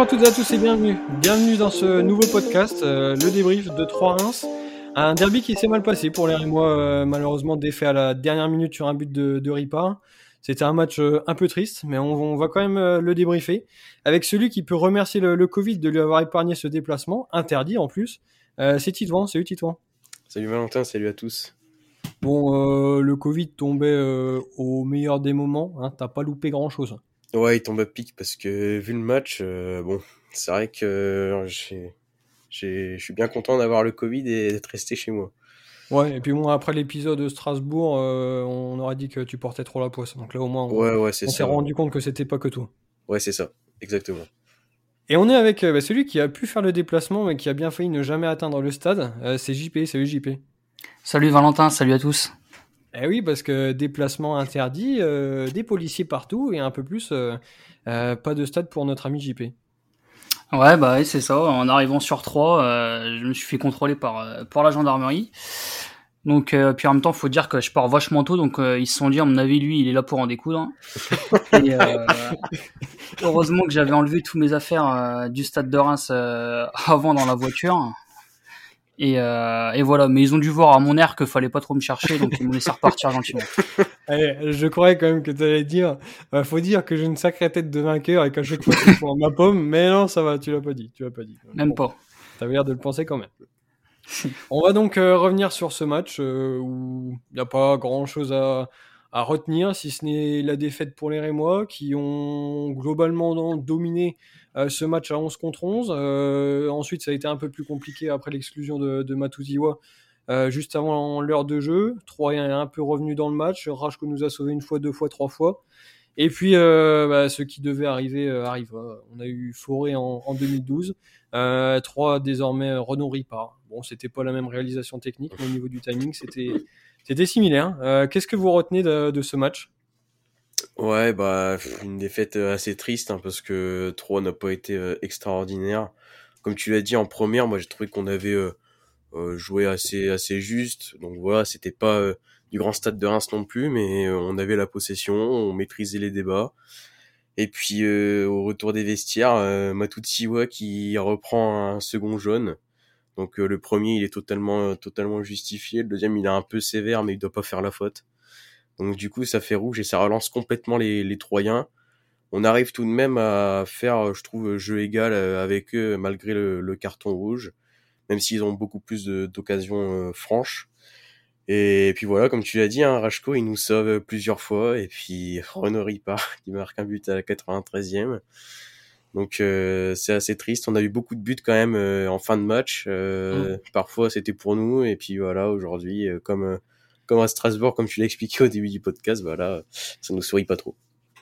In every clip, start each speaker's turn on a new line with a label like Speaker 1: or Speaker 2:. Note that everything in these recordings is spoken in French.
Speaker 1: Bonjour à toutes et à tous et bienvenue. Bienvenue dans ce nouveau podcast, euh, le débrief de 3 Reims. Un derby qui s'est mal passé pour les Rémois, euh, malheureusement défait à la dernière minute sur un but de, de Ripard. C'était un match euh, un peu triste, mais on, on va quand même euh, le débriefer avec celui qui peut remercier le, le, Covid de lui avoir épargné ce déplacement, interdit en plus. C'est Titouan, salut Titouan.
Speaker 2: Salut Valentin, salut à tous.
Speaker 1: Bon, le Covid tombait au meilleur des moments, hein, t'as pas loupé grand chose.
Speaker 2: Ouais, il tombe à pic parce que vu le match, euh, bon, c'est vrai que j'ai, j'ai, je suis bien content d'avoir le Covid et d'être resté chez moi.
Speaker 1: Ouais, et puis bon, après l'épisode de Strasbourg, euh, on aurait dit que tu portais trop la poisse. Donc là, au moins, on,
Speaker 2: ouais, ouais,
Speaker 1: on s'est rendu compte que c'était pas que toi.
Speaker 2: Ouais, c'est ça, exactement.
Speaker 1: Et on est avec euh, bah, celui qui a pu faire le déplacement, mais qui a bien failli ne jamais atteindre le stade. Euh, c'est JP. Salut JP.
Speaker 3: Salut Valentin, salut à tous.
Speaker 1: Eh oui, parce que déplacement interdit, euh, des policiers partout et un peu plus, euh, euh, pas de stade pour notre ami JP.
Speaker 3: Ouais, bah oui, c'est ça. En arrivant sur 3, euh, je me suis fait contrôler par, par la gendarmerie. Donc, puis en même temps, faut dire que je pars vachement tôt, donc ils se sont dit, à mon avis, lui, il est là pour en découdre. et, heureusement que j'avais enlevé tous mes affaires du stade de Reims avant dans la voiture. Et, euh, et, voilà, mais ils ont dû voir à mon air qu'il fallait pas trop me chercher, donc ils m'ont laissé repartir gentiment.
Speaker 1: Allez, je croyais quand même que tu allais dire, euh, faut dire que j'ai une sacrée tête de vainqueur et qu'à chaque fois je prends ma pomme, mais non, ça va, tu l'as pas dit, tu l'as pas dit.
Speaker 3: Même bon, pas.
Speaker 1: T'avais l'air de le penser quand même. On va donc euh, revenir sur ce match euh, où il n'y a pas grand chose à, à retenir, si ce n'est la défaite pour les Rémois qui ont globalement dominé euh, ce match à 11 contre 11. Euh, ensuite, ça a été un peu plus compliqué après l'exclusion de, de euh, juste avant l'heure de jeu. Troyen est un peu revenu dans le match. Rajko nous a sauvé une fois, deux fois, trois fois. Et puis, euh, bah, ce qui devait arriver euh, arrive. On a eu Forêt en, en 2012. Euh, 3 désormais Renault Ripard. Bon, c'était pas la même réalisation technique, mais au niveau du timing, c'était c'était similaire. Euh, Qu'est-ce que vous retenez de, ce match?
Speaker 2: Ouais, bah une défaite assez triste hein, parce que 3 n'a pas été euh, extraordinaire. Comme tu l'as dit en première, moi j'ai trouvé qu'on avait euh, euh, joué assez assez juste. Donc voilà, c'était pas euh, du grand stade de Reims non plus, mais euh, on avait la possession, on maîtrisait les débats. Et puis euh, au retour des vestiaires, euh, Matutsiwa qui reprend un second jaune. Donc le premier il est totalement totalement justifié, le deuxième il est un peu sévère mais il doit pas faire la faute. Donc du coup, ça fait rouge et ça relance complètement les, Troyens. On arrive tout de même à faire, je trouve, jeu égal avec eux malgré le, carton rouge, même s'ils ont beaucoup plus d'occasions euh, franches. Et puis voilà, comme tu l'as dit, hein, Rajko, il nous sauve plusieurs fois. Et puis Renaud Ripard qui marque un but à la 93e. Donc euh, c'est assez triste. On a eu beaucoup de buts quand même euh, en fin de match. Euh, mmh. Parfois c'était pour nous. Et puis voilà, aujourd'hui, comme comme à Strasbourg, comme tu l'as expliqué au début du podcast, voilà, ça nous sourit pas trop.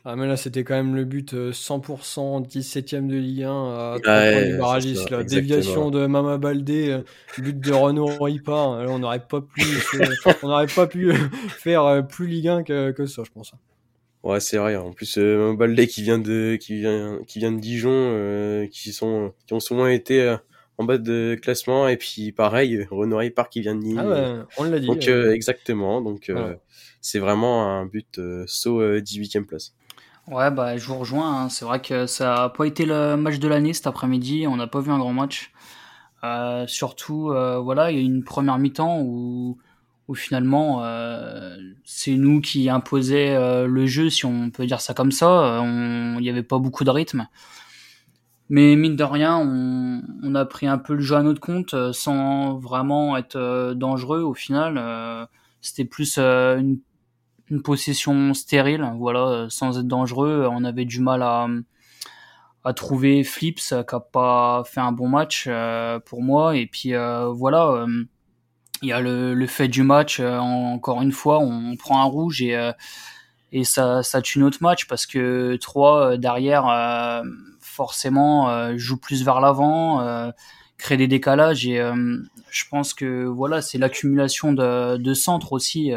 Speaker 1: Ah mais là c'était quand même le but 100% 17ème de Ligue 1 à ouais, du barragiste là. Déviation de Mama Baldé, but de Renaud Ripard. Là, on n'aurait pas pu on n'aurait pas pu faire plus Ligue 1 que, que ça, je pense.
Speaker 2: Ouais, c'est vrai. En plus, euh, Baldé qui vient de qui vient qui vient de Dijon, euh, qui sont qui ont souvent été euh, en bas de classement et puis pareil Renaud Ripard qui vient de Nîmes.
Speaker 1: Ah ouais, on l'a dit.
Speaker 2: Donc euh, exactement. Donc voilà. c'est vraiment un but saut 18e place.
Speaker 3: Ouais, bah, je vous rejoins. Hein. C'est vrai que ça a pas été le match de l'année cet après-midi. On n'a pas vu un grand match. Euh, surtout, euh, voilà, il y a eu une première mi-temps où, où finalement, euh, c'est nous qui imposait le jeu, si on peut dire ça comme ça. Il n'y avait pas beaucoup de rythme. Mais mine de rien, on, on, a pris un peu le jeu à notre compte sans vraiment être dangereux au final. C'était plus une une possession stérile, voilà, sans être dangereux. On avait du mal à, à trouver Flips qui a pas fait un bon match euh, pour moi. Et puis euh, voilà, il y a le, le, fait du match. Euh, encore une fois, on, prend un rouge et et ça, ça tue notre match parce que 3 derrière forcément joue plus vers l'avant, crée des décalages et je pense que voilà c'est l'accumulation de, de centres aussi.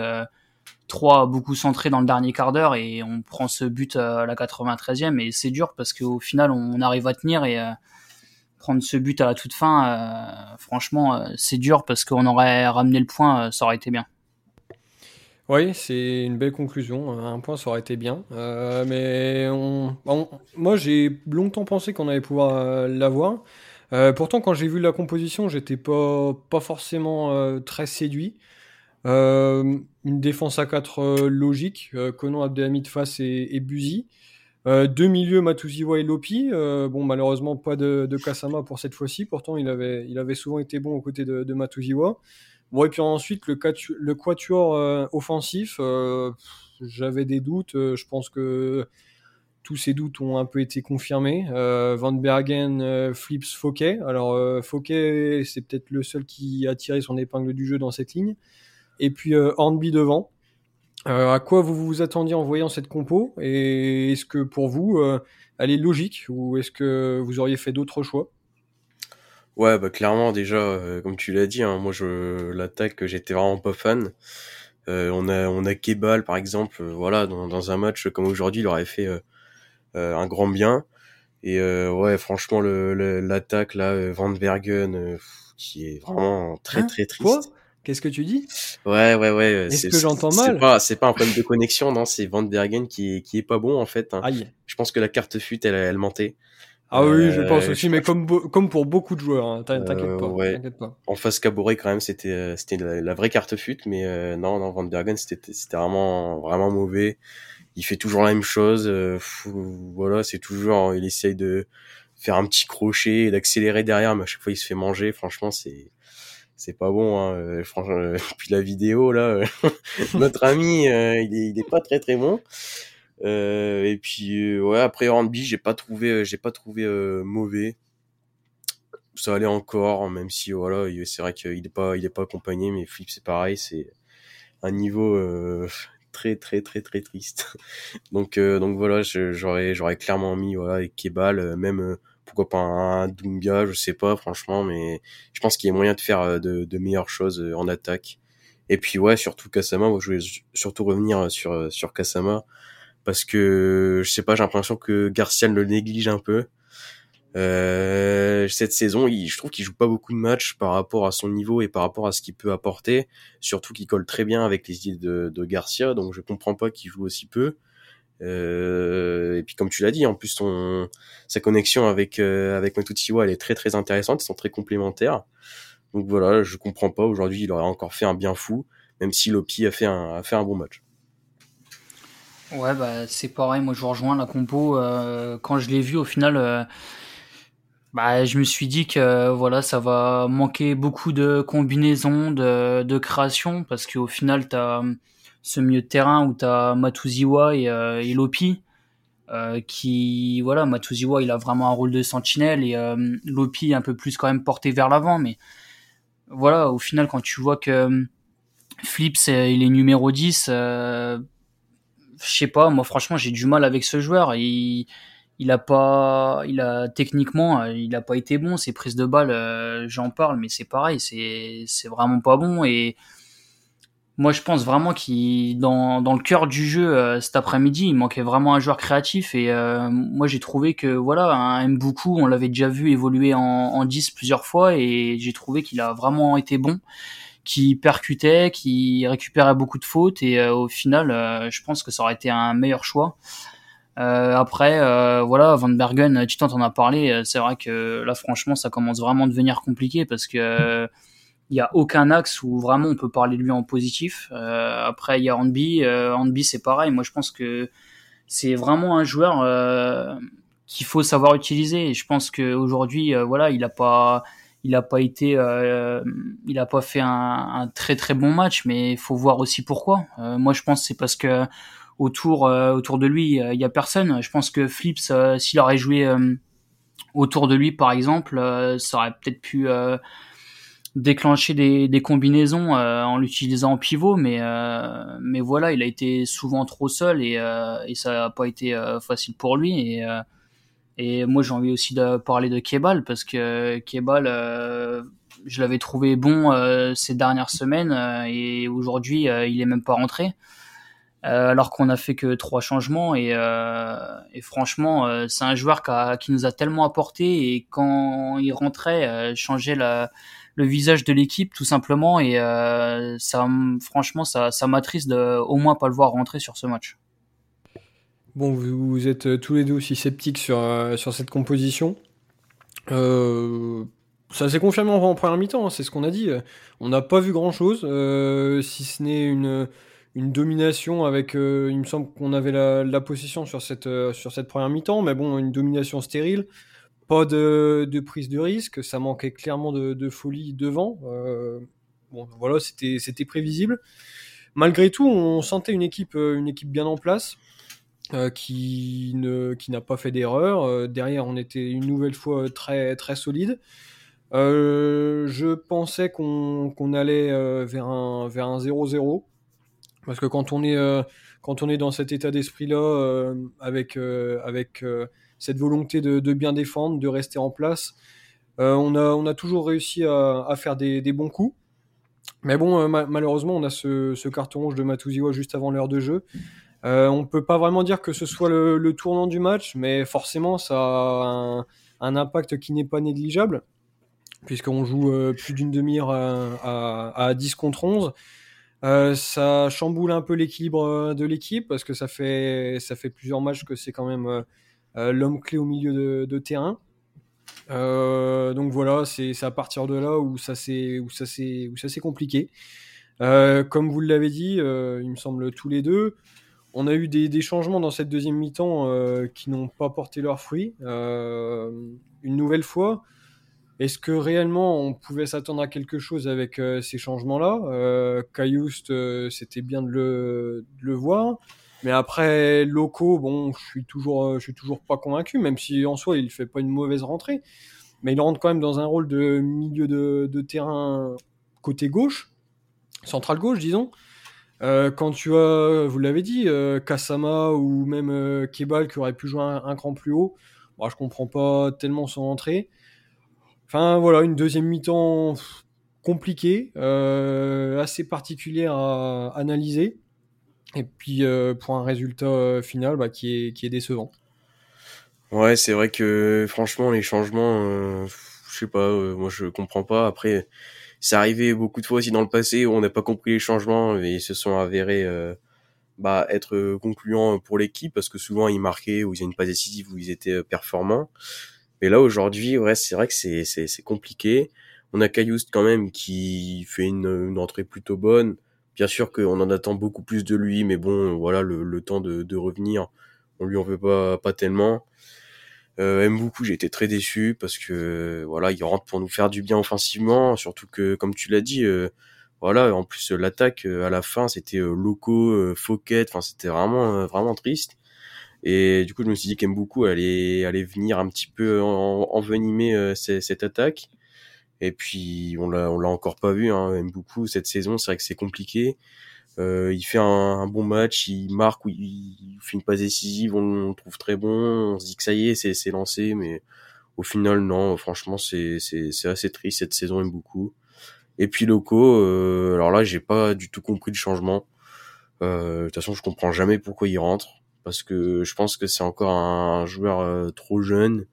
Speaker 3: 3 beaucoup centré dans le dernier quart d'heure et on prend ce but à la 93e et c'est dur parce qu'au final on arrive à tenir et euh, prendre ce but à la toute fin euh, franchement euh, c'est dur parce qu'on aurait ramené le point ça aurait été bien.
Speaker 1: Oui, c'est une belle conclusion. Un point, ça aurait été bien. Euh, mais moi, j'ai longtemps pensé qu'on allait pouvoir euh, l'avoir. Euh, pourtant, quand j'ai vu la composition, j'étais pas, pas forcément très séduit. une défense à 4 logique, Conan Abdelhamid face et, et Buzy. Deux milieux, Matuziwa et Lopi. bon, malheureusement, pas de, Kasama pour cette fois-ci. Pourtant, il avait, il avait souvent été bon aux côtés de, de Matuziwa. Bon, et puis ensuite, le, le quatuor euh, offensif, euh, j'avais des doutes. Euh, je pense que tous ces doutes ont un peu été confirmés. Van Bergen, Flips, Fouquet. Alors, Fouquet, c'est peut-être le seul qui a tiré son épingle du jeu dans cette ligne. Et puis, Hornby devant. À quoi vous vous attendiez en voyant cette compo Et est-ce que pour vous, elle est logique ou est-ce que vous auriez fait d'autres choix?
Speaker 2: Ouais, bah clairement déjà, euh, comme tu l'as dit, hein, moi je l'attaque, j'étais vraiment pas fan. Euh, on a on a Kebal par exemple, euh, voilà, dans, dans un match comme aujourd'hui, il aurait fait un grand bien. Et ouais, franchement, le l'attaque là, Van Bergen, qui est vraiment très hein? très triste.
Speaker 1: Qu'est-ce que tu dis?
Speaker 2: Ouais, ouais, ouais.
Speaker 1: Est-ce que j'entends mal?
Speaker 2: C'est pas, pas un problème de connexion, non. C'est Van Bergen qui qui est pas bon en fait. Hein.
Speaker 1: Aïe.
Speaker 2: Je pense que la carte fut, elle, elle mentait.
Speaker 1: Ah oui, je pense euh, aussi, mais comme, comme pour beaucoup de joueurs, hein, t'inquiète euh, pas, pas.
Speaker 2: En face Caboret, quand même, c'était euh, c'était la, vraie carte fut, mais non, non, Van Bergen, c'était c'était vraiment vraiment mauvais. Il fait toujours la même chose. voilà, c'est toujours, il essaye de faire un petit crochet, d'accélérer derrière, mais à chaque fois il se fait manger. Franchement, c'est c'est pas bon. Hein. franchement, puis la vidéo là, notre ami, il, est, il est pas très très bon. Euh, et puis euh, ouais, après Hornby, j'ai pas trouvé, euh, j'ai pas trouvé mauvais. Ça allait encore, même si voilà, c'est vrai qu'il est pas, il est pas accompagné, mais Flip c'est pareil, c'est un niveau très très très très triste. donc donc voilà, j'aurais j'aurais clairement mis voilà Kebal, même pourquoi pas un Dunga, je sais pas franchement, mais je pense qu'il y a moyen de faire de, de meilleures choses en attaque. Et puis ouais, surtout Kasama, moi je voulais surtout revenir sur sur Kasama parce que je sais pas, j'ai l'impression que Garcia le néglige un peu. Euh, cette saison, je trouve qu'il joue pas beaucoup de matchs par rapport à son niveau et par rapport à ce qu'il peut apporter. Surtout qu'il colle très bien avec les idées de, de Garcia, donc je comprends pas qu'il joue aussi peu. Euh, et puis comme tu l'as dit, en plus sa connexion avec euh, avec Matutiwa, elle est très très intéressante, ils sont très complémentaires. Donc voilà, je comprends pas. Aujourd'hui, il aurait encore fait un bien fou, même si Lopi a fait un a fait un bon match.
Speaker 3: Ouais, bah, c'est pareil. Moi, je rejoins la compo. Euh, quand je l'ai vu, au final, euh, bah, je me suis dit que voilà, ça va manquer beaucoup de combinaisons, de, de création, parce qu'au final, tu as ce milieu de terrain où tu as Matuziwa et, euh, et Lopi. qui voilà Matuziwa il a vraiment un rôle de sentinelle et Lopi un peu plus quand même porté vers l'avant mais voilà au final quand tu vois que Flips il est numéro 10 je sais pas, moi franchement j'ai du mal avec ce joueur. Il, il a pas, il a techniquement, euh, il a pas été bon. Ses prises de balles, euh, j'en parle, mais c'est pareil, c'est c'est vraiment pas bon. Et moi je pense vraiment qu'il dans dans le cœur du jeu euh, cet après-midi, il manquait vraiment un joueur créatif. Et moi j'ai trouvé que voilà, un beaucoup on l'avait déjà vu évoluer en, en 10 plusieurs fois, et j'ai trouvé qu'il a vraiment été bon qui percutait, qui récupérait beaucoup de fautes et euh, au final, euh, je pense que ça aurait été un meilleur choix. Euh, après, voilà, Van Bergen, tu t'en as parlé. C'est vrai que là, franchement, ça commence vraiment à devenir compliqué parce que il y a aucun axe où vraiment on peut parler de lui en positif. après, il y a Handby. Handby, c'est pareil. Moi, je pense que c'est vraiment un joueur qu'il faut savoir utiliser. Et je pense qu'aujourd'hui, voilà, il a pas il a pas été, euh, il a pas fait un, très très bon match, mais il faut voir aussi pourquoi. Euh, moi, je pense c'est parce que autour euh, autour de lui, il y a personne. Je pense que Flips, s'il aurait joué autour de lui, par exemple, ça aurait peut-être pu déclencher des, combinaisons en l'utilisant en pivot, mais mais voilà, il a été souvent trop seul et, et ça n'a pas été facile pour lui et moi, j'ai envie aussi de parler de Kebal parce que Kebal, euh, je l'avais trouvé bon euh, ces dernières semaines euh, et aujourd'hui, il est même pas rentré. alors qu'on a fait que trois changements et, franchement, c'est un joueur qui, qui, nous a tellement apporté et quand il rentrait, changer la, le visage de l'équipe tout simplement et ça franchement ça ça m'attriste de au moins pas le voir rentrer sur ce match.
Speaker 1: Bon, vous, êtes tous les deux aussi sceptiques sur, sur cette composition. Euh, ça s'est confirmé en, première mi-temps, hein, c'est ce qu'on a dit. On n'a pas vu grand-chose, euh, si ce n'est une, une domination avec... Euh, il me semble qu'on avait la, la, possession sur cette, sur cette première mi-temps, mais bon, une domination stérile. Pas de, prise de risque, ça manquait clairement de, folie devant. bon, voilà, c'était prévisible. Malgré tout, on sentait une équipe, une équipe bien en place. Euh, qui n'a pas fait d'erreur. Euh, derrière, on était une nouvelle fois très solide. Euh, je pensais qu'on allait vers un vers un 0-0 parce que quand on est dans cet état d'esprit là avec cette volonté de, bien défendre, de rester en place, on a on a toujours réussi à, faire des, bons coups. Mais bon, malheureusement, on a ce, carton rouge de Matuziwa juste avant l'heure de jeu. Euh, on peut pas vraiment dire que ce soit le, tournant du match, mais forcément ça a un, impact qui n'est pas négligeable, puisqu'on joue euh, plus d'une demi-heure à, à, 10 contre 11. Euh, ça chamboule un peu l'équilibre de l'équipe, parce que ça fait, ça fait plusieurs matchs que c'est quand même l'homme clé au milieu de, terrain. donc voilà, c'est à partir de là où ça s'est compliqué. comme vous l'avez dit, il me semble tous les deux, on a eu des, changements dans cette deuxième mi-temps euh, qui n'ont pas porté leurs fruits. Euh, une nouvelle fois, est-ce que réellement on pouvait s'attendre à quelque chose avec euh, ces changements-là? Euh, c'était bien de le, voir. Mais après, Loco, bon, je suis toujours, je suis toujours pas convaincu, même si en soi il fait pas une mauvaise rentrée. Mais il rentre quand même dans un rôle de milieu de, terrain côté gauche, central gauche, disons. Euh, quand tu as, vous l'avez dit, euh, Kasama ou même euh, Kebal qui aurait pu jouer un, cran plus haut, moi je comprends pas tellement son entrée. Enfin voilà, une deuxième mi-temps compliquée, assez particulière à analyser, et puis pour un résultat final bah, qui, est, qui est décevant.
Speaker 2: Ouais, c'est vrai que franchement les changements, je sais pas, moi je comprends pas. Après c'est arrivé beaucoup de fois aussi dans le passé où on n'a pas compris les changements et ils se sont avérés euh, bah, être concluants pour l'équipe parce que souvent ils marquaient ou ils avaient une passe décisive où ils étaient euh, performants. Mais là aujourd'hui, ouais, c'est vrai que c'est c'est compliqué. On a Cayoust quand même qui fait une, une entrée plutôt bonne. Bien sûr qu'on en attend beaucoup plus de lui, mais bon, voilà, le, le temps de, de revenir, on lui en veut pas pas tellement. Euh, beaucoup, j'ai été très déçu parce que voilà, il rentre pour nous faire du bien offensivement, surtout que comme tu l'as dit, euh, voilà, en plus l'attaque euh, à la fin c'était euh, Loco, euh, Fouquet, enfin c'était vraiment vraiment triste. Et du coup, je me suis dit qu'Mboukou allait allait venir un petit peu envenimer cette attaque. Et puis on l'a on l'a encore pas vu hein, Mboukou cette saison, c'est vrai que c'est compliqué. Euh, il fait un, bon match, il marque, il, fait une passe décisive, on, le trouve très bon, on se dit que ça y est, c'est, c'est lancé, mais au final, non, franchement, c'est, c'est, c'est assez triste, cette saison aime beaucoup. Et puis Loco, euh, alors là, j'ai pas du tout compris le changement. Euh, de toute façon, je comprends jamais pourquoi il rentre, parce que je pense que c'est encore un joueur euh, trop jeune,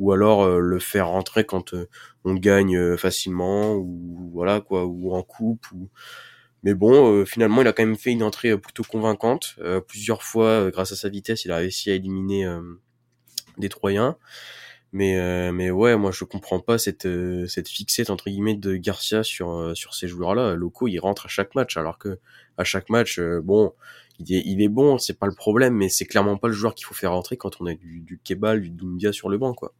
Speaker 2: ou alors euh, le faire rentrer quand on gagne facilement, ou voilà quoi, ou en coupe, ou mais bon, euh, finalement, il a quand même fait une entrée euh, plutôt convaincante. Euh, plusieurs fois, grâce à sa vitesse, il a réussi à éliminer des Troyens. Mais mais ouais, moi je comprends pas cette cette fixette entre guillemets de Garcia sur sur ces joueurs-là. Loco, il rentre à chaque match, alors que à chaque match, bon, il est il est bon, c'est pas le problème, mais c'est clairement pas le joueur qu'il faut faire rentrer quand on a du, du Kebal, du Doumbia sur le banc, quoi.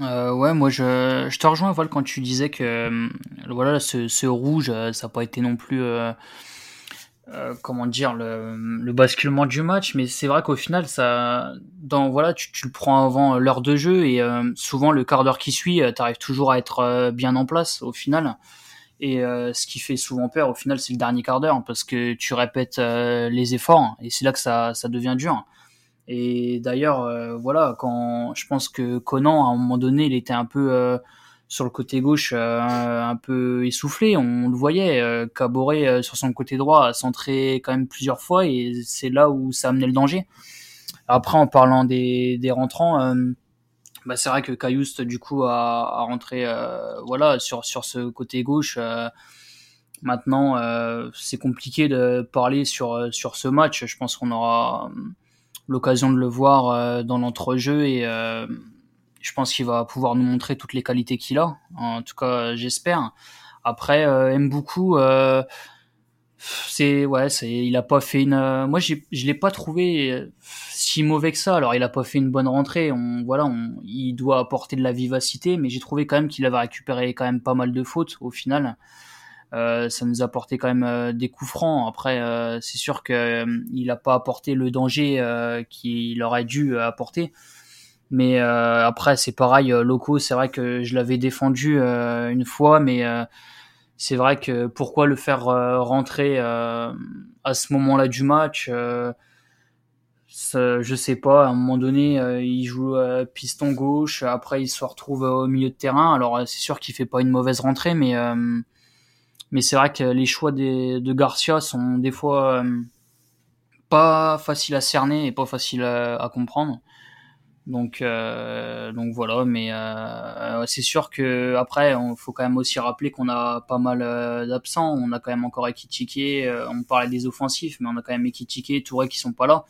Speaker 3: Euh, ouais, moi je, je te rejoins Val quand tu disais que euh, voilà ce, ce rouge euh, ça n'a pas été non plus euh, comment dire le, le, basculement du match, mais c'est vrai qu'au final ça dans voilà tu, tu le prends avant l'heure de jeu et souvent le quart d'heure qui suit tu arrives toujours à être bien en place au final et ce qui fait souvent peur au final c'est le dernier quart d'heure parce que tu répètes les efforts et c'est là que ça ça devient dur. Et d'ailleurs, euh, voilà, quand je pense que Conan, à un moment donné, il était un peu euh, sur le côté gauche, euh, un peu essoufflé. On le voyait. Caboret sur son côté droit a centré quand même plusieurs fois, et c'est là où ça amenait le danger. Après, en parlant des, des rentrants, bah, c'est vrai que Cayoust du coup a, a rentré voilà sur sur ce côté gauche. Maintenant, c'est compliqué de parler sur sur ce match. Je pense qu'on aura l'occasion de le voir dans l'entrejeu et je pense qu'il va pouvoir nous montrer toutes les qualités qu'il a. En tout cas, j'espère. Après, aime beaucoup c'est ouais c'est il a pas fait une euh, moi je l'ai pas trouvé euh, si mauvais que ça alors il a pas fait une bonne rentrée on voilà on, il doit apporter de la vivacité mais j'ai trouvé quand même qu'il avait récupéré quand même pas mal de fautes au final euh, ça nous a apporté quand même euh, des coups francs. Après c'est sûr que il a pas apporté le danger qu'il aurait dû apporter. Mais après c'est pareil locaux c'est vrai que je l'avais défendu une fois mais c'est vrai que pourquoi le faire euh, rentrer euh, à ce moment-là du match euh, je sais pas, à un moment donné, il joue piston gauche, après il se retrouve au milieu de terrain. Alors c'est sûr qu'il fait pas une mauvaise rentrée, mais mais c'est vrai que les choix de Garcia sont des fois pas faciles à cerner et pas faciles à comprendre. Donc, euh, donc voilà, mais euh, c'est sûr que après, il faut quand même aussi rappeler qu'on a pas mal euh, d'absents. On a quand même encore Ekitike, euh, on parlait des offensifs, mais on a quand même Ekitike, Touré qui sont pas là.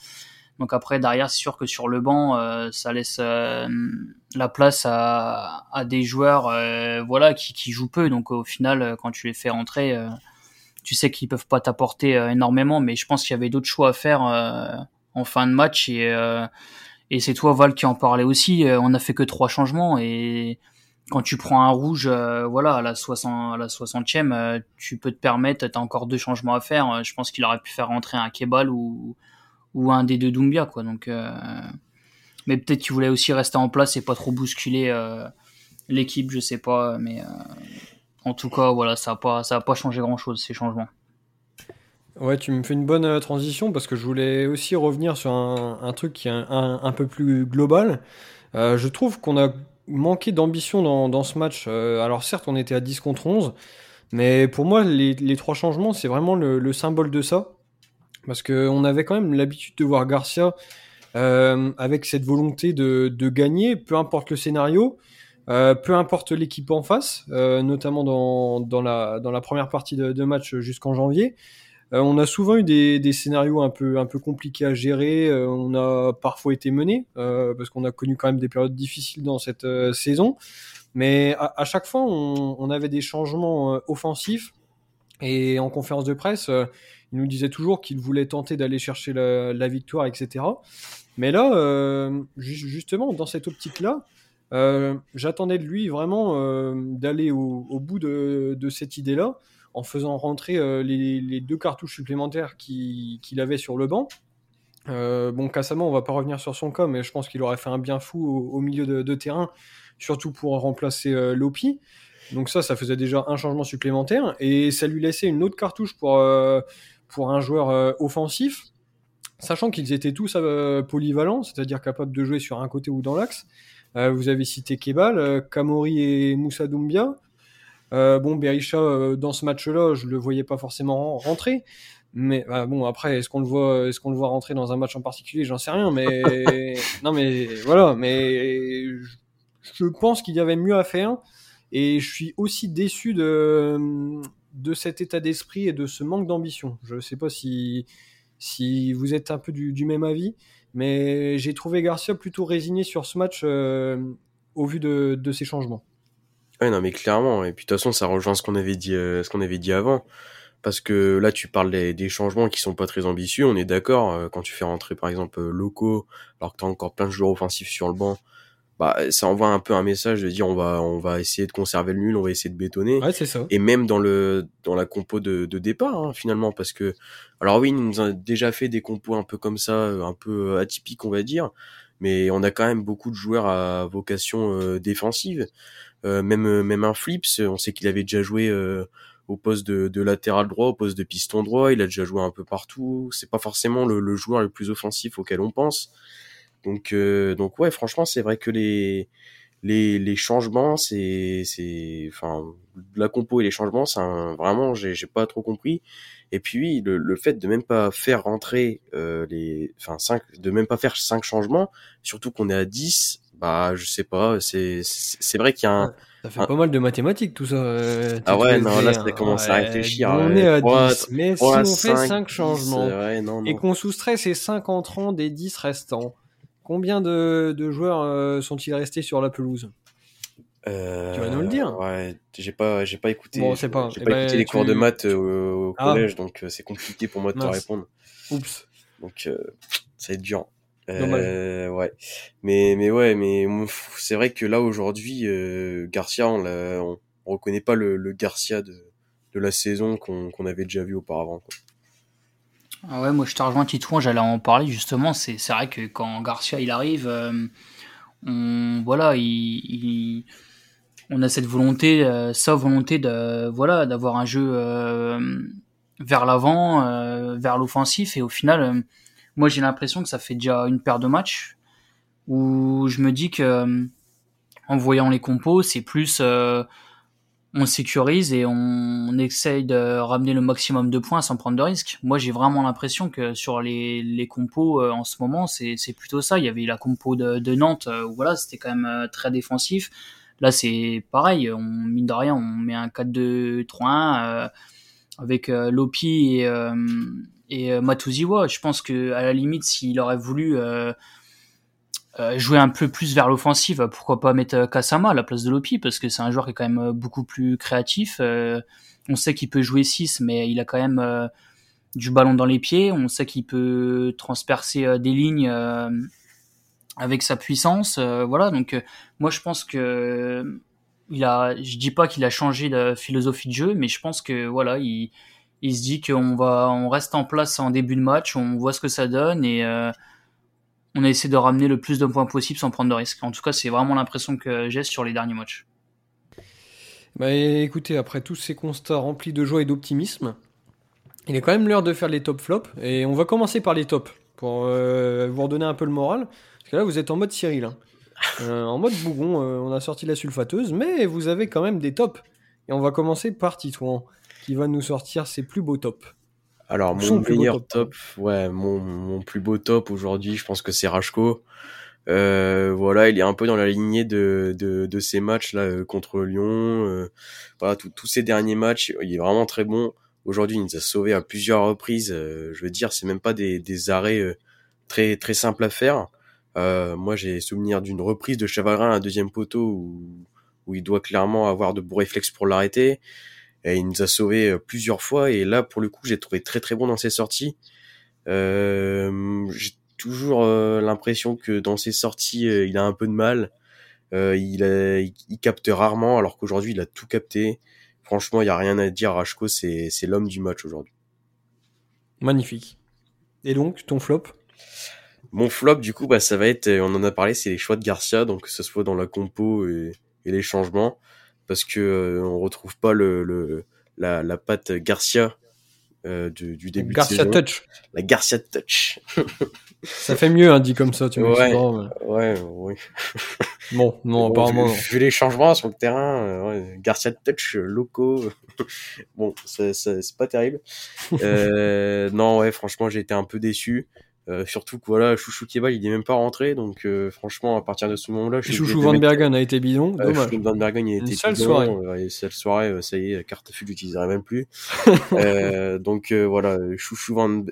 Speaker 3: Donc après, derrière, c'est sûr que sur le banc, euh, ça laisse la place à, des joueurs, voilà, qui, jouent peu. Donc au final, quand tu les fais rentrer, tu sais qu'ils peuvent pas t'apporter énormément. Mais je pense qu'il y avait d'autres choix à faire en fin de match et et c'est toi Val qui en parlait aussi. Euh, on a fait que trois changements et quand tu prends un rouge, euh, voilà, à la 60, à la 60e, euh, tu peux te permettre, t'as encore deux changements à faire. je pense qu'il aurait pu faire rentrer un Kebal ou, ou un des deux Doumbia, quoi. Donc, mais peut-être qu'il voulait aussi rester en place et pas trop bousculer l'équipe, je sais pas. Mais en tout cas, voilà, ça a pas, ça pas changé grand chose ces changements.
Speaker 1: Ouais, tu me fais une bonne euh, transition parce que je voulais aussi revenir sur un, truc qui est un, peu plus global. Euh, je trouve qu'on a manqué d'ambition dans, ce match. Euh, alors certes, on était à 10 contre 11, mais pour moi, les, trois changements, c'est vraiment le, symbole de ça. Parce qu'on avait quand même l'habitude de voir Garcia avec cette volonté de, gagner, peu importe le scénario. peu importe l'équipe en face, notamment dans, la, première partie de match jusqu'en janvier. Euh, on a souvent eu des, scénarios un peu, compliqués à gérer. Euh, on a parfois été mené euh, parce qu'on a connu quand même des périodes difficiles dans cette saison. Mais à, chaque fois, on, avait des changements offensifs. Et en conférence de presse, il nous disait toujours qu'il voulait tenter d'aller chercher la, victoire, etc. Mais là, justement, dans cette optique-là, j'attendais de lui vraiment d'aller au, bout de cette idée-là en faisant rentrer euh, les, deux cartouches supplémentaires qu'il avait sur le banc. Euh, bon, Cassama, on va pas revenir sur son cas, mais je pense qu'il aurait fait un bien fou au, milieu de, terrain, surtout pour remplacer euh, Lopi. Donc ça, ça faisait déjà un changement supplémentaire, et ça lui laissait une autre cartouche pour, pour un joueur offensif, sachant qu'ils étaient tous polyvalents, c'est-à-dire capables de jouer sur un côté ou dans l'axe. vous avez cité Kebal, Kamori et Moussa Doumbia. Euh, bon, Berisha, euh, dans ce match-là, je le voyais pas forcément rentrer. Mais bah, bon, après, est-ce qu'on le voit, est-ce qu'on le voit rentrer dans un match en particulier? J'en sais rien. Mais non, mais voilà. Mais je pense qu'il y avait mieux à faire. Et je suis aussi déçu de de cet état d'esprit et de ce manque d'ambition. Je ne sais pas si si vous êtes un peu du, même avis, mais j'ai trouvé Garcia plutôt résigné sur ce match euh, au vu de, de ces changements.
Speaker 2: Ouais, non, mais clairement. Et puis, de toute façon, ça rejoint ce qu'on avait dit, euh, avait dit avant. Parce que là, tu parles des, changements qui sont pas très ambitieux. On est d'accord. Euh, quand tu fais rentrer, par exemple, Loco, alors que t'as encore plein de joueurs offensifs sur le banc, bah, ça envoie un peu un message de dire on va, on va essayer de conserver le nul, on va essayer de bétonner.
Speaker 1: Ouais, c'est ça.
Speaker 2: Et même dans le, dans la compo de, de départ, hein, finalement, parce que, alors oui, il nous a déjà fait des compos un peu comme ça, un peu atypiques, on va dire. Mais on a quand même beaucoup de joueurs à vocation défensive. Euh, même euh, même un Flips, on sait qu'il avait déjà joué euh, au poste de, de, latéral droit, au poste de piston droit. Il a déjà joué un peu partout. C'est pas forcément le, le, joueur le plus offensif auquel on pense. Donc donc ouais, franchement, c'est vrai que les les, les changements, c'est c'est enfin la compo et les changements, c'est vraiment j'ai j'ai pas trop compris. Et puis le, le fait de même pas faire rentrer euh, les enfin cinq de même pas faire cinq changements, surtout qu'on est à 10 Bah, je sais pas. C'est c'est vrai qu'il y a un.
Speaker 1: Ça fait pas mal de mathématiques tout ça. euh,
Speaker 2: Ah ouais,
Speaker 1: T2SD,
Speaker 2: non, là, ça commence à
Speaker 1: Ouais,
Speaker 2: réfléchir.
Speaker 1: On
Speaker 2: ouais.
Speaker 1: est à
Speaker 2: Trois-
Speaker 1: 10. Mais
Speaker 2: trois,
Speaker 1: si on fait
Speaker 2: cinq,
Speaker 1: 5
Speaker 2: dix,
Speaker 1: changements
Speaker 2: ouais, non,
Speaker 1: et
Speaker 2: non.
Speaker 1: qu'on soustrait ces 5 entrants des 10 restants, combien de, de joueurs euh, sont-ils restés sur la pelouse?
Speaker 2: Euh,
Speaker 1: tu vas nous le dire.
Speaker 2: Ouais, j'ai pas, j'ai pas écouté.
Speaker 1: Bon, c'est pas-
Speaker 2: J'ai
Speaker 1: eh
Speaker 2: pas
Speaker 1: ben,
Speaker 2: écouté les
Speaker 1: tu-
Speaker 2: cours de maths euh, au,
Speaker 1: Ah.
Speaker 2: collège, donc euh, c'est compliqué pour moi de te répondre.
Speaker 1: Oups.
Speaker 2: Donc euh, ça va être dur. Euh, ouais. Mais mais ouais, mais c'est vrai que là aujourd'hui, euh, Garcia, on, on, on reconnaît pas le, le Garcia de, de la saison qu'on avait déjà vu auparavant. quoi.
Speaker 3: Ah ouais, moi je te rejoins Titouan, j'allais en parler justement. C'est vrai que quand Garcia il arrive, euh, on voilà, il, il- on a cette volonté, euh, sa volonté de voilà d'avoir un jeu euh, vers l'avant, euh, vers l'offensif. Et au final, euh, moi j'ai l'impression que ça fait déjà une paire de matchs où je me dis que euh, en voyant les compos, c'est plus on sécurise et on essaye de ramener le maximum de points sans prendre de risques. Moi, j'ai vraiment l'impression que sur les, les compos euh, en ce moment, c'est plutôt ça. Il y avait la compo de, de Nantes, euh, où voilà, c'était quand même euh, très défensif. Là, c'est pareil. On mine de rien, on met un 4-2-3-1 euh, avec euh, Lopi et, euh, et Matuziwa. Je pense que à la limite, s'il aurait voulu jouer un peu plus vers l'offensive, pourquoi pas mettre euh, Kasama à la place de Lopi parce que c'est un joueur qui est quand même euh, beaucoup plus créatif. Euh, on sait qu'il peut jouer 6 mais il a quand même euh, du ballon dans les pieds. On sait qu'il peut transpercer euh, des lignes euh, avec sa puissance. Euh, voilà, donc euh, moi je pense que il a, je dis pas qu'il a changé de philosophie de jeu, mais je pense que voilà, il, il se dit qu'on va, on reste en place en début de match, on voit ce que ça donne et on essaie de ramener le plus de points possible sans prendre de risques. En tout cas, c'est vraiment l'impression que j'ai sur les derniers matchs.
Speaker 1: Bah écoutez, après tous ces constats remplis de joie et d'optimisme, il est quand même l'heure de faire les top flops. Et on va commencer par les tops pour euh, vous redonner un peu le moral. Parce que là, vous êtes en mode Cyril. hein. Euh, en mode bougon, euh, on a sorti la sulfateuse, mais vous avez quand même des tops. Et on va commencer par Titouan, qui va nous sortir ses plus beaux tops.
Speaker 2: Alors mon meilleur
Speaker 1: top.
Speaker 2: top, ouais, mon, mon plus beau top aujourd'hui, je pense que c'est Rachko. Euh, voilà, il est un peu dans la lignée de, de, de ces matchs là euh, contre Lyon. euh, voilà, tous ces derniers matchs, il est vraiment très bon. Aujourd'hui, il nous a sauvés à plusieurs reprises. euh, je veux dire, c'est même pas des, des arrêts euh, très très simples à faire. Euh, moi, j'ai souvenir d'une reprise de Chavarin à un deuxième poteau où, où il doit clairement avoir de bons réflexes pour l'arrêter. Et il nous a sauvés euh, plusieurs fois. Et là, pour le coup, j'ai trouvé très très bon dans ses sorties. Euh, j'ai toujours euh, l'impression que dans ses sorties, il a un peu de mal. Euh, il, a- il, il capte rarement, alors qu'aujourd'hui, il a tout capté. Franchement, il y a rien à dire. Rachko, c'est c'est l'homme du match aujourd'hui.
Speaker 1: Magnifique. Et donc, ton flop?
Speaker 2: Mon flop, du coup, bah, ça va être, on en a parlé, c'est les choix de Garcia, donc que ce soit dans la compo et, et les changements, parce que euh, on retrouve pas le, le la, la patte Garcia euh, du, du début
Speaker 1: Garcia
Speaker 2: de saison.
Speaker 1: Touch.
Speaker 2: La Garcia Touch.
Speaker 1: Ça fait mieux, hein, dit comme ça, tu vois.
Speaker 2: Ouais. Ouais, oui.
Speaker 1: Bon, non,
Speaker 2: Bon,
Speaker 1: apparemment
Speaker 2: vu, vu les changements sur le terrain, euh, ouais, Garcia Touch, locaux, bon, c'est pas terrible. Euh, non, ouais, franchement, j'ai été un peu déçu. Euh, surtout que voilà, Chouchou Kebal, il est même pas rentré, donc euh, franchement, à partir de ce moment-là,
Speaker 1: Chouchou Van Bergen a été bidon,
Speaker 2: Euh,
Speaker 1: dommage.
Speaker 2: Chouchou Van Bergen, il
Speaker 1: Une
Speaker 2: était
Speaker 1: sale
Speaker 2: bidon,
Speaker 1: soirée.
Speaker 2: sale soirée, ça y est, carte à fût, j'utiliserai même plus. euh, donc euh, voilà, Chouchou Van,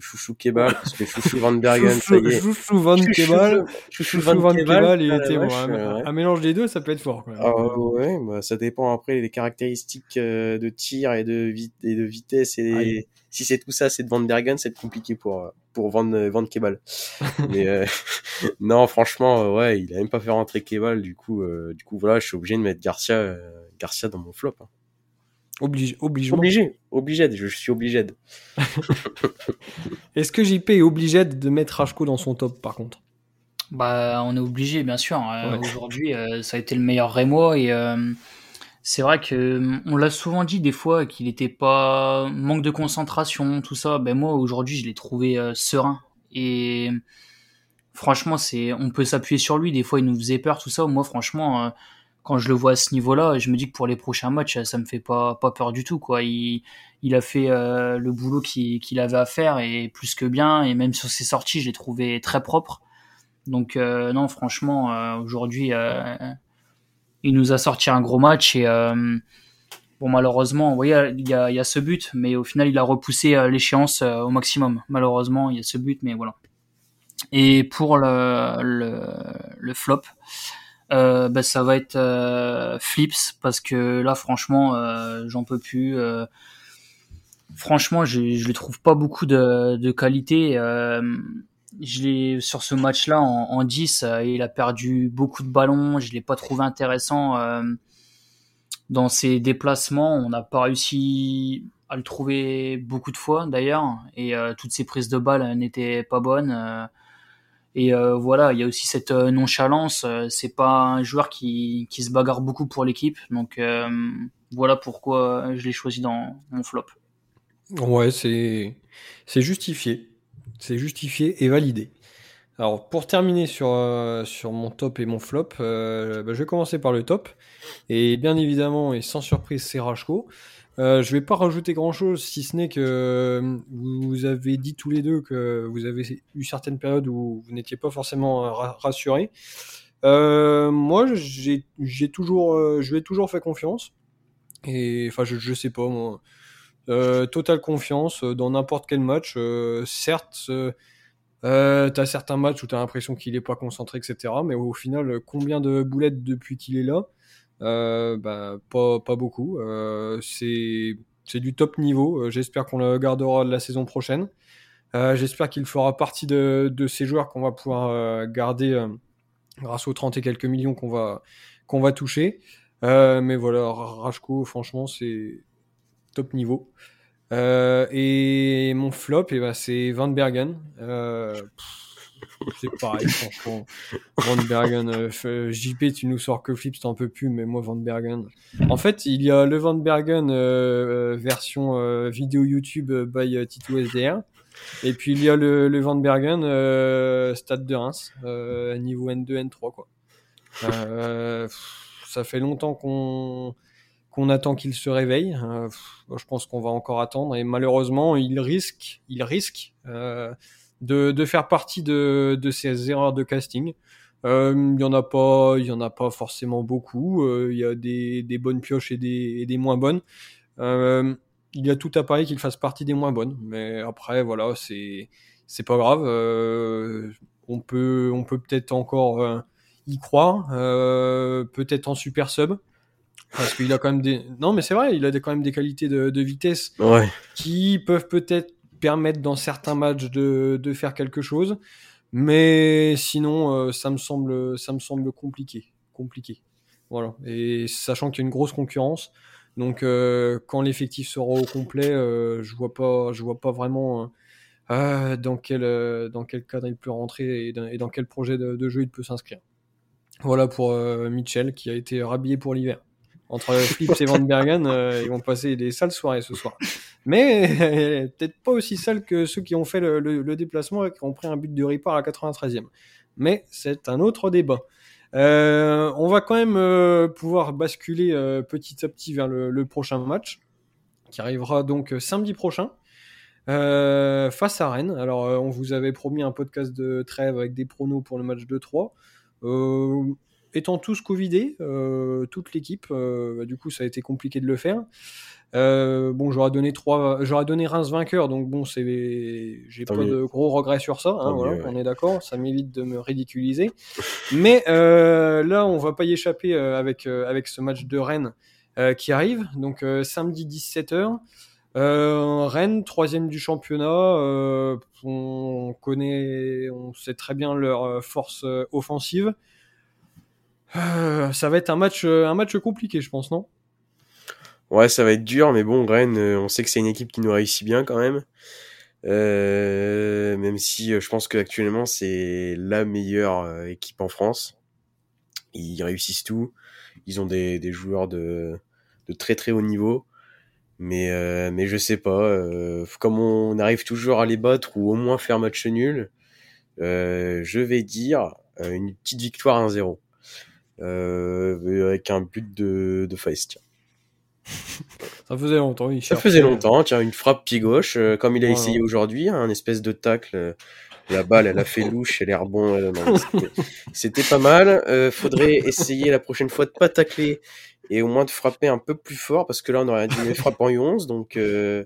Speaker 2: Chouchou Kebal, parce que Chouchou Van Bergen, ça y
Speaker 1: Chouchou
Speaker 2: est.
Speaker 1: Chouchou Van Kebal,
Speaker 2: Chouchou
Speaker 1: Chouchou Van Kebal, il
Speaker 2: ah
Speaker 1: était bon.
Speaker 2: vache,
Speaker 1: Un,
Speaker 2: ouais.
Speaker 1: un mélange des deux, ça peut être fort. Même.
Speaker 2: Ah ouais, bah, ça dépend après des caractéristiques euh, de tir et de, vi- et de vitesse. Et
Speaker 1: Aïe.
Speaker 2: Si c'est tout ça, c'est de Van Bergen, c'est compliqué pour pour Van euh, Van Kebal. Mais euh, non, franchement, euh, ouais, il a même pas fait rentrer Kebal. Du coup, euh, du coup, voilà, je suis obligé de mettre Garcia euh, Garcia dans mon flop. hein.
Speaker 1: Oblige, obligement.
Speaker 2: Obligé, obligé, je, suis obligé.
Speaker 1: Est-ce que JP est obligé de mettre Rachko dans son top par contre?
Speaker 3: Bah, on est obligé, bien sûr. Euh,
Speaker 1: Ouais.
Speaker 3: Aujourd'hui, euh, ça a été le meilleur Rémois et euh, c'est vrai que euh, on l'a souvent dit des fois qu'il était pas manque de concentration, tout ça. Ben moi, aujourd'hui, je l'ai trouvé euh, serein et franchement, c'est on peut s'appuyer sur lui. Des fois, il nous faisait peur, tout ça. Moi, franchement, euh, quand je le vois à ce niveau-là, je me dis que pour les prochains matchs, ça me fait pas pas peur du tout, quoi. Il il a fait euh, le boulot qu'il qu'il avait à faire et plus que bien. Et même sur ses sorties, je l'ai trouvé très propre. Donc non, franchement, aujourd'hui, il nous a sorti un gros match et bon malheureusement, vous voyez, il y a, ce but, mais au final, il a repoussé l'échéance au maximum. Malheureusement, il y a ce but, mais voilà. Et pour le, flop, euh, bah, ça va être euh, Flips parce que là franchement euh, j'en peux plus. Euh, franchement je, les trouve pas beaucoup de qualité. Euh, je l'ai sur ce match-là en, en 10, il a perdu beaucoup de ballons. Je l'ai pas trouvé intéressant dans ses déplacements. On n'a pas réussi à le trouver beaucoup de fois d'ailleurs et toutes ses prises de balles n'étaient pas bonnes. Et euh, voilà, il y a aussi cette euh, nonchalance. Euh, c'est pas un joueur qui, se bagarre beaucoup pour l'équipe. Donc voilà pourquoi je l'ai choisi dans mon flop.
Speaker 1: Ouais, c'est justifié. C'est justifié et validé. Alors pour terminer sur, sur mon top et mon flop, bah, je vais commencer par le top. Et bien évidemment, et sans surprise, c'est Rachko. Euh, je vais pas rajouter grand chose, si ce n'est que euh, vous avez dit tous les deux que vous avez eu certaines périodes où vous n'étiez pas forcément euh, rassuré. Euh, moi, j'ai toujours, euh, je lui ai toujours fait confiance. Et enfin, je, je sais pas moi. Euh, totale confiance dans n'importe quel match. certes, euh, t'as certains matchs où t'as l'impression qu'il est pas concentré, etc. Mais au final, combien de boulettes depuis qu'il est là euh, bah, pas, pas beaucoup. Euh, c'est du top niveau. Euh, j'espère qu'on le gardera de la saison prochaine. Euh, J'espère qu'il fera partie de, de ces joueurs qu'on va pouvoir euh, garder euh, grâce aux 30 et quelques millions qu'on va, qu'on va toucher. mais voilà, Rajko, franchement, c'est top niveau. et mon flop, et eh ben, c'est Van Bergen. Pff, c'est pareil, franchement. Van Bergen, euh, JP, tu nous sors que Flips, t'en peux plus, mais moi, Van Bergen. En fait, il y a le Van Bergen euh, euh version euh, vidéo YouTube euh, by Tito SDR. Et puis, il y a le, le Van Bergen Stade de Reims, niveau N2, N3, quoi. ça fait longtemps qu'on qu'on attend qu'il se réveille. je pense qu'on va encore attendre. Et malheureusement, il risque, il risque de, de faire partie de, ces erreurs de casting. Euh, il y en a pas, en a pas forcément beaucoup. Euh, il y a des, bonnes pioches et des, moins bonnes. Euh, il y a tout à parier qu'il fasse partie des moins bonnes, mais après voilà, c'est pas grave. Euh, on peut on peut peut-être encore euh, y croire, euh, peut-être en super sub. Parce qu'il a quand même des. Non, mais c'est vrai, il a des, quand même des qualités de, de vitesse
Speaker 2: Ouais.
Speaker 1: qui peuvent peut-être permettre dans certains matchs de, de faire quelque chose. Mais sinon, euh, ça me semble, ça me semble compliqué, compliqué. Voilà. Et sachant qu'il y a une grosse concurrence, donc euh, quand l'effectif sera au complet, euh, je vois pas, je vois pas vraiment euh, dans quel, dans quel cadre il peut rentrer et dans, et dans quel projet de, de, jeu il peut s'inscrire. Voilà pour Mitchell qui a été rhabillé pour l'hiver. Entre Flips et Van Bergen, euh, ils vont passer des sales soirées ce soir. Mais peut-être pas aussi sales que ceux qui ont fait le, déplacement et qui ont pris un but de ripart à la 93e. Mais c'est un autre débat. Euh, on va quand même euh, pouvoir basculer petit à petit vers le, prochain match, qui arrivera donc samedi prochain. Face à Rennes. Alors, on vous avait promis un podcast de trêve avec des pronos pour le match 2-3 étant tous covidés, euh, toute l'équipe, euh, bah, du coup, ça a été compliqué de le faire. Euh, bon, j'aurais donné trois, j'aurais donné Reims vainqueur, donc bon, c'est, j'ai pas mieux. de gros regrets sur ça. Hein, voilà, mieux, ouais. on est d'accord, ça m'évite de me ridiculiser. Mais là, on va pas y échapper avec avec ce match de Rennes qui arrive, donc samedi 17h. Rennes, troisième du championnat, on connaît, on sait très bien leur force offensive. Euh, ça va être un match, euh, un match compliqué, je pense, non?
Speaker 2: Ouais, ça va être dur, mais bon, Rennes, euh, on sait que c'est une équipe qui nous réussit bien quand même. Même si je pense qu'actuellement c'est la meilleure équipe en France. Ils réussissent tout. Ils ont des, joueurs de, très très haut niveau. Mais, mais je sais pas. Comme on arrive toujours à les battre ou au moins faire match nul, je vais dire une petite victoire 1-0 euh, avec un but de, de tiens.
Speaker 1: Ça faisait longtemps. Il
Speaker 2: ça faisait longtemps, tiens, une frappe pied gauche, euh, comme il a essayé aujourd'hui, un espèce de tacle euh, la balle, elle a fait louche, elle est rebond. C'était pas mal. Euh, faudrait essayer la prochaine fois de pas tacler et au moins de frapper un peu plus fort parce que là, on aurait dû frapper en U11. Donc, euh,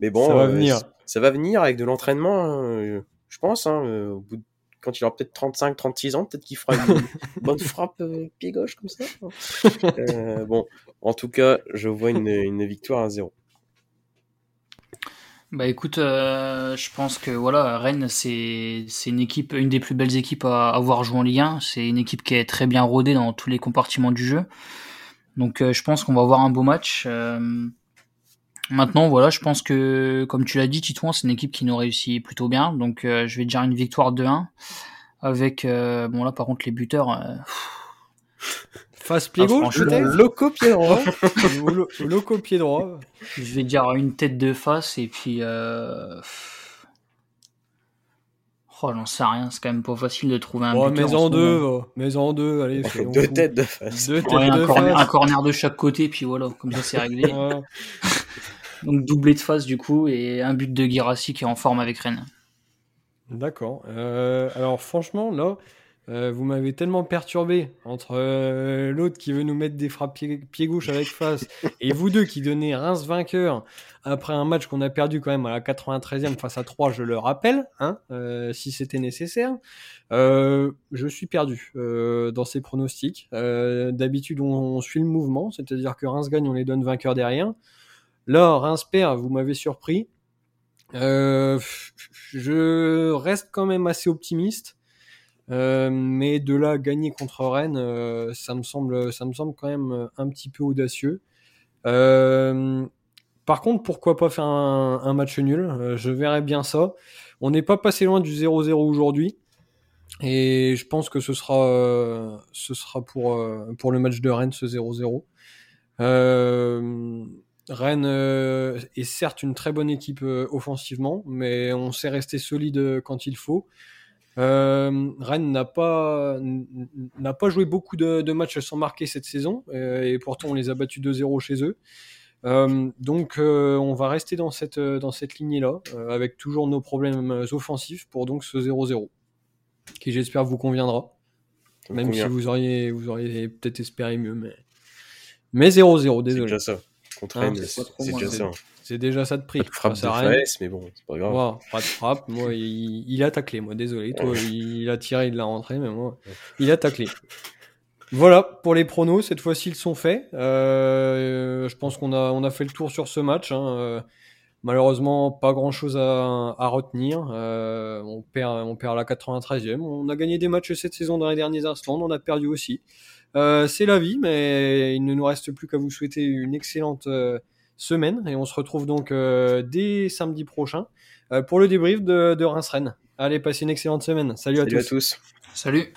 Speaker 2: mais bon,
Speaker 1: ça va venir.
Speaker 2: Ça va venir avec de l'entraînement, hein, je pense. Hein, au bout de quand il aura peut-être 35, 36 ans, peut-être qu'il fera une bonne frappe pied gauche comme ça. Euh, bon, en tout cas, je vois une, une victoire à 0.
Speaker 3: Bah écoute, euh, je pense que voilà, Rennes c'est c'est une équipe, une des plus belles équipes à avoir joué en Ligue 1. C'est une équipe qui est très bien rodée dans tous les compartiments du jeu. Donc euh, je pense qu'on va avoir un beau match. Euh, maintenant voilà, je pense que comme tu l'as dit, Titouan, c'est une équipe qui nous réussit plutôt bien. Donc je vais dire une victoire 2-1 avec bon là par contre les buteurs.
Speaker 1: Face pied ah, gauche,
Speaker 2: Loco pied droit.
Speaker 1: Loco pied droit.
Speaker 3: Je vais dire une tête de face et puis. Euh... Oh, j'en sais rien, c'est quand même pas facile de trouver un
Speaker 1: oh, buteur. Mais en, deux, mais en deux, allez.
Speaker 2: deux têtes de face.
Speaker 1: Deux têtes
Speaker 3: un,
Speaker 1: de
Speaker 3: corner, face. un, corner, de chaque côté, puis voilà, comme ça c'est réglé. Donc doublé de face du coup et un but de Girassi qui est en forme avec Rennes.
Speaker 1: D'accord. Euh, alors franchement, là, euh, vous m'avez tellement perturbé entre euh, l'autre qui veut nous mettre des frappes pied, gauche avec face et vous deux qui donnez Reims vainqueur après un match qu'on a perdu quand même à la 93e face à 3, je le rappelle, hein, euh, si c'était nécessaire. je suis perdu dans ces pronostics. D'habitude, on, suit le mouvement, c'est-à-dire que Reims gagne, on les donne vainqueurs derrière. Là, Reims perd, vous m'avez surpris. je reste quand même assez optimiste. Euh, mais de là gagner contre Rennes, euh, ça me semble, ça me semble quand même euh, un petit peu audacieux. par contre, pourquoi pas faire un, match nul? Je verrais bien ça. On n'est pas passé loin du 0-0 aujourd'hui. Et je pense que ce sera, ce sera pour, pour le match de Rennes, ce 0-0. Rennes est certes une très bonne équipe offensivement, mais on sait rester solide quand il faut. Euh, Rennes n'a pas n'a pas joué beaucoup de, matchs sans marquer cette saison euh, et pourtant on les a battus 2-0 chez eux. Euh, donc on va rester dans cette dans cette lignée là avec toujours nos problèmes offensifs pour donc ce 0-0 qui j'espère vous conviendra. Même si vous auriez vous auriez peut-être espéré mieux mais mais 0-0 désolé.
Speaker 2: C'est déjà ça. C'est déjà ça.
Speaker 1: C'est déjà ça de prix.
Speaker 2: Frappe de fesse, mais bon, c'est pas grave.
Speaker 1: pas de frappe. Moi, il, a taclé. Moi, désolé. Toi, il, a tiré, il l'a rentré, mais moi, il a taclé. Voilà pour les pronos. Cette fois-ci, ils sont faits. Euh, je pense qu'on a, on a fait le tour sur ce match. Hein. Euh, malheureusement, pas grand-chose à, à retenir. Euh, on perd, on perd à la 93e. On a gagné des matchs cette saison dans les derniers instants. On a perdu aussi. C'est la vie, mais il ne nous reste plus qu'à vous souhaiter une excellente semaine. Et on se retrouve donc euh, dès samedi prochain euh, pour le débrief de, de Reims-Rennes. Allez, passez une excellente semaine. Salut,
Speaker 2: Salut
Speaker 1: à
Speaker 2: tous. À tous.
Speaker 3: Salut.